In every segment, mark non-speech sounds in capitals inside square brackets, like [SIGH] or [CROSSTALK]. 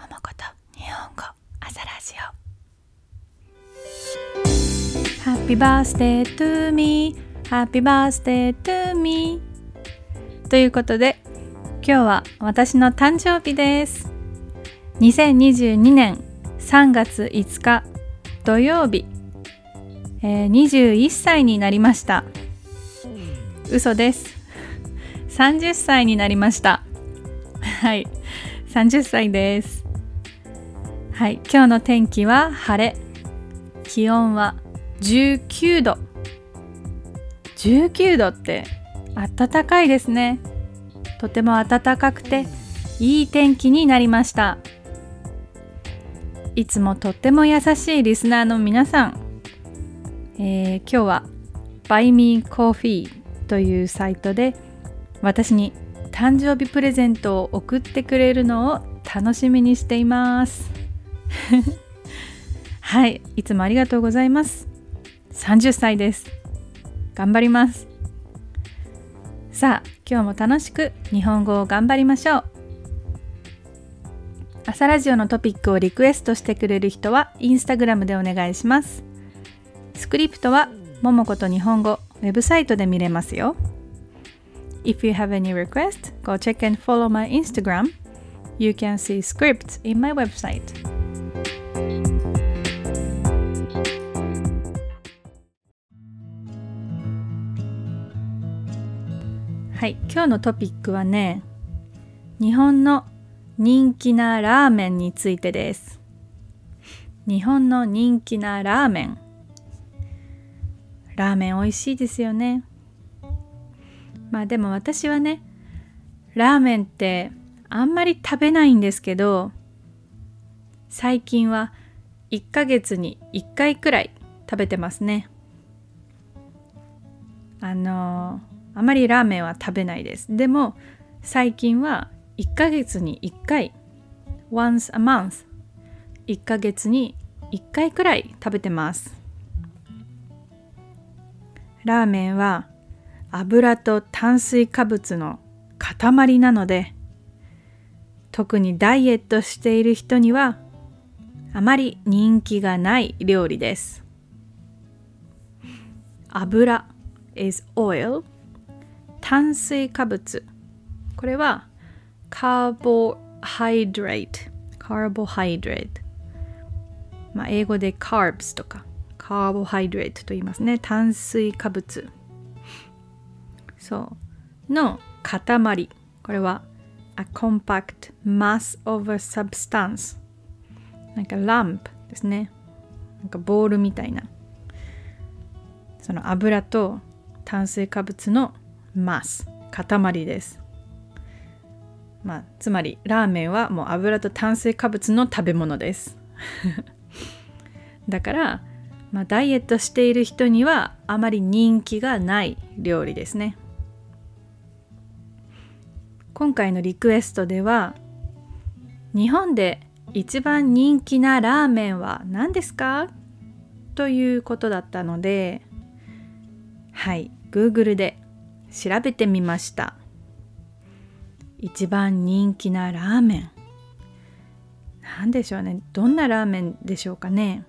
ももこと日本語朝ラジオ。Happy birthday to me. Happy birthday to me. ということで今日は私の誕生日です。2022年3月5日土曜日、えー、21歳になりました。嘘です。30歳になりました。はい。30歳です。はい今日の天気は晴れ。気温は19度。19度って暖かいですね。とても暖かくていい天気になりました。いつもとっても優しいリスナーの皆さん、えー、今日は Buy Me Coffee というサイトで私に誕生日プレゼントを送ってくれるのを楽しみにしています。[LAUGHS] はいいつもありがとうございます。30歳です。頑張ります。さあ今日も楽しく日本語を頑張りましょう。朝ラジオのトピックをリクエストしてくれる人はインスタグラムでお願いします。スクリプトはももこと日本語ウェブサイトで見れますよ。If you have any request, go check and follow my Instagram. You can see scripts in my website. はい、今日のトピックはね、日本の人気なラーメンについてです。日本の人気なラーメン。ラーメン美味しいですよね。まあでも私はねラーメンってあんまり食べないんですけど最近は1ヶ月に1回くらい食べてますねあのあまりラーメンは食べないです。でも最近は1ヶ月に1回 once a month 1ヶ月に1回くらい食べてます。ラーメンは油と炭水化物の塊なので特にダイエットしている人にはあまり人気がない料理です。油 is oil 炭水化物。これはカーボハイドレートカーボハイドレートまあ英語で carbs とかカーボハイドレートと言いますね。炭水化物。そう。の塊。これは a compact mass of a substance なんかランプですね。なんかボールみたいな。その油と炭水化物のマス塊です。まあつまりラーメンはもう油と炭水化物の食べ物です。[LAUGHS] だから、まあ、ダイエットしている人にはあまり人気がない料理ですね。今回のリクエストでは日本で一番人気なラーメンは何ですか？ということだったのではい Google で調べてみました。一番人気なラーメン。何でしょうね。どんなラーメンでしょうかね。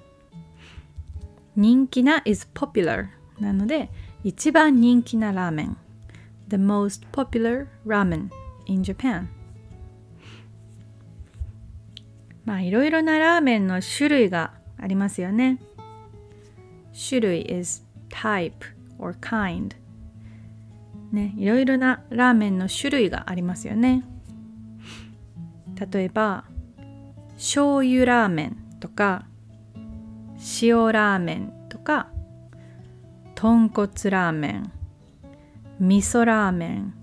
人気な is popular なので一番人気なラーメン。The most popular ramen in Japan まあいろいろなラーメンの種類がありますよね。種類 is type or kind ねいろいろなラーメンの種類がありますよね。例えば醤油ラーメンとか塩ラーメンとか豚骨ラーメン味噌ラーメン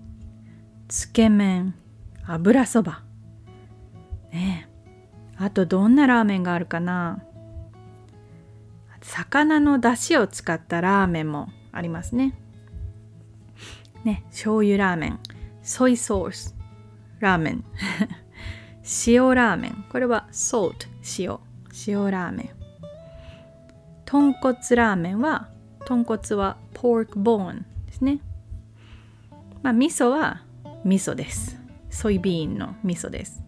つけ麺油そば。ねあとどんなラーメンがあるかな。魚の出汁を使ったラーメンもありますね。ね醤油ラーメンソイソースラーメン [LAUGHS] 塩ラーメンこれは salt 塩塩ラーメン。豚骨ラーメンは豚骨は pork bone ですね。まあ味噌は味噌です。ソイビーンの味噌です。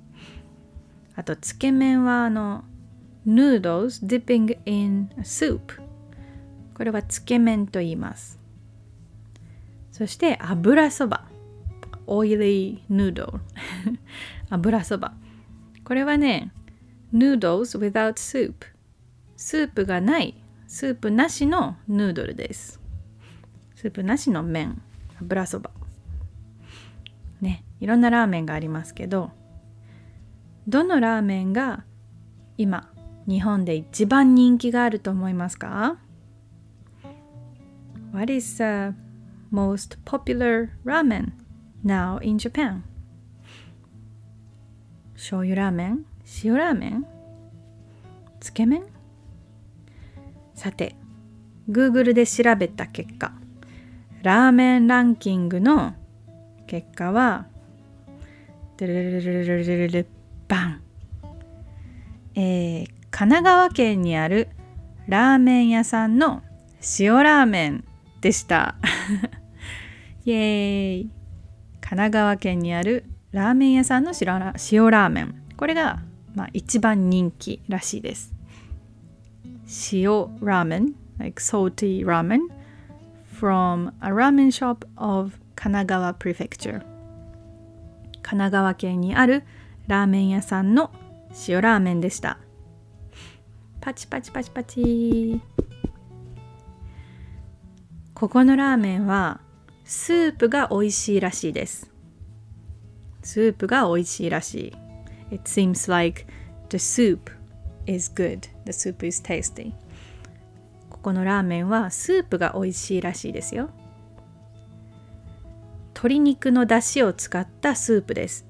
あとつけ麺はあの noodles dipping in soup これはつけ麺と言います。そして油そば。oily noodle [LAUGHS] 油そば。これはね noodles without soup スープがないスープなしのヌードルです。スープなしの麺。油そば。ねいろんなラーメンがありますけどどのラーメンが今日本で一番人気があると思いますか？What is the most popular ramen now in Japan? 醤油ラーメン塩ラーメンつけ麺さて Google で調べた結果ラーメンランキングの結果はルルルルルバン、えー、神奈川県にあるラーメン屋さんの塩ラーメンでしたイエーイ。神奈川県にあるラーメン屋さんの塩ラーメン。これが、まあ、一番人気らしいです。塩ラーメン like salty ramen from a ramen shop of 神奈川 prefecture 神奈川県にあるラーメン屋さんの塩ラーメンでした。パチパチパチパチ。ここのラーメンはスープが美味しいらしいです。スープが美味しいらしい。It seems like the soup is good. The soup is tasty. ここのラーメンはスープが美味しいらしいですよ。鶏肉の出汁を使ったスープです。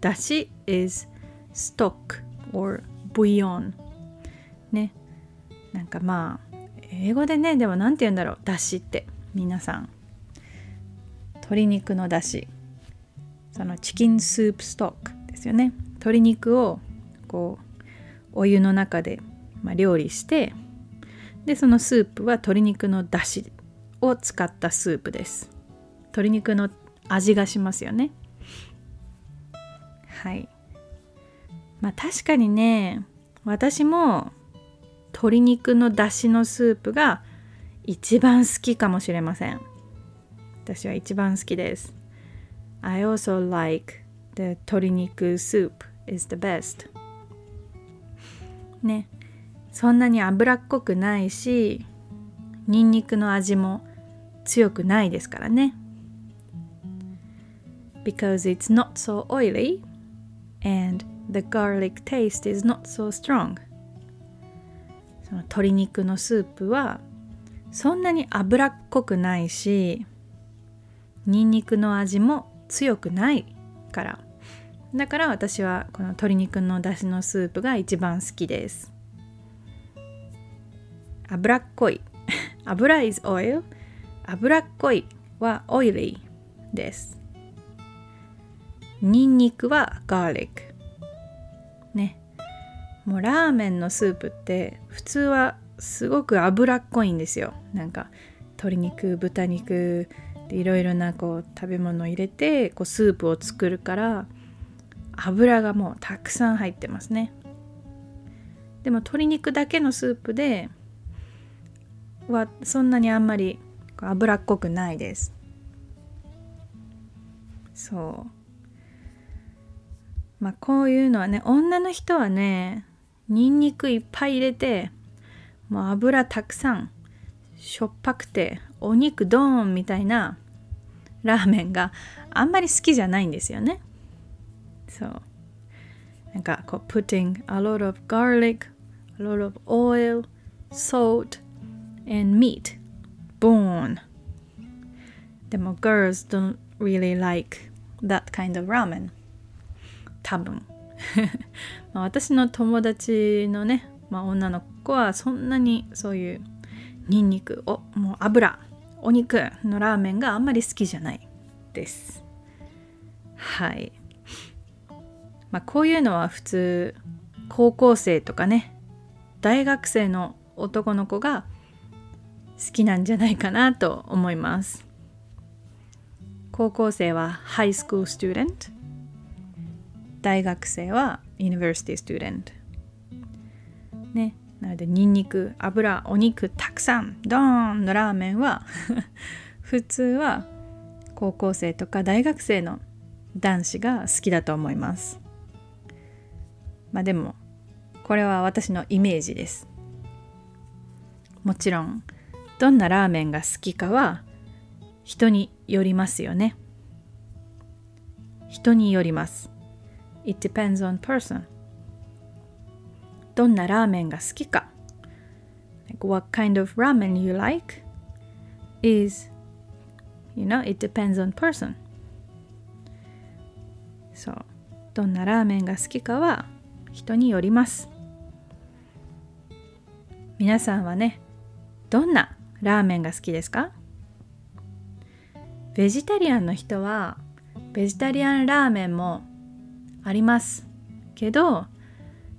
出汁 is stock or bouillon. ね。なんかまあ英語でねでも何て言うんだろう。だしって。皆さん鶏肉のだしそのチキンスープストックですよね。鶏肉をこうお湯の中で、まあ、料理してでそのスープは鶏肉のだしを使ったスープです。鶏肉の味がしますよね。はい。まあ確かにね私も鶏肉のだしのスープが一番好きかもしれません私は一番好きです I also like the 鶏肉 soup is the best ねそんなに脂っこくないしニンニクの味も強くないですからね because it's not so oily and the garlic taste is not so strong その鶏肉のスープはそんなに脂っこくないしニンニクの味も強くないから。だから私はこの鶏肉の出汁のスープが一番好きです。脂っこい。油 is oil 脂っこいは oily です。ニンニクは garlic ね。もうラーメンのスープって普通はすごく脂っこいんですよ。なんか鶏肉豚肉でいろいろなこう食べ物を入れてこうスープを作るから油がもうたくさん入ってますね。でも鶏肉だけのスープではそんなにあんまり脂っこくないです。そう。まあこういうのはね女の人はねニンニクいっぱい入れてもう油たくさんしょっぱくてお肉ドーンみたいなラーメンがあんまり好きじゃないんですよねそうなんかこう putting a lot of garlic a lot of oil salt and meat bone でも girls don't really like that kind of ramen 多分まあ私の友達のね、まあ、女の子はそんなにそういうニンニクおもう油お肉のラーメンがあんまり好きじゃないです。はい。まあこういうのは普通高校生とかね大学生の男の子が好きなんじゃないかなと思います。高校生はハイスクールスチューデント大学生は university student ねなのでニンニク油お肉たくさん。ドーンのラーメンは [LAUGHS] 普通は高校生とか大学生の男子が好きだと思います。まあでもこれは私のイメージです。もちろんどんなラーメンが好きかは人によりますよね。人によります。It depends on person. どんなラーメンが好きか。Like What kind of ramen you like is you know it depends on person. そうどんなラーメンが好きかは人によります。皆さんはねどんなラーメンが好きですか？ベジタリアンの人はベジタリアンラーメンもありますけど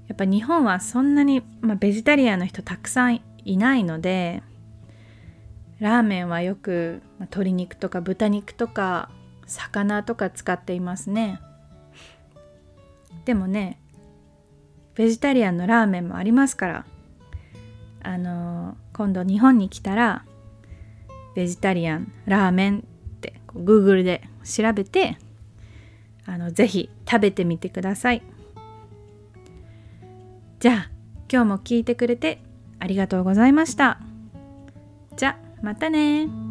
やっぱ日本はそんなに、まあ、ベジタリアンの人たくさんいないのでラーメンはよく、まあ、鶏肉とか豚肉とか魚とか使っていますね。でもねベジタリアンのラーメンもありますからあのー、今度日本に来たらベジタリアンラーメンってこう Google で調べてあのぜひ食べてみてください。今日も聞いてくれてありがとうございました。じゃまたね。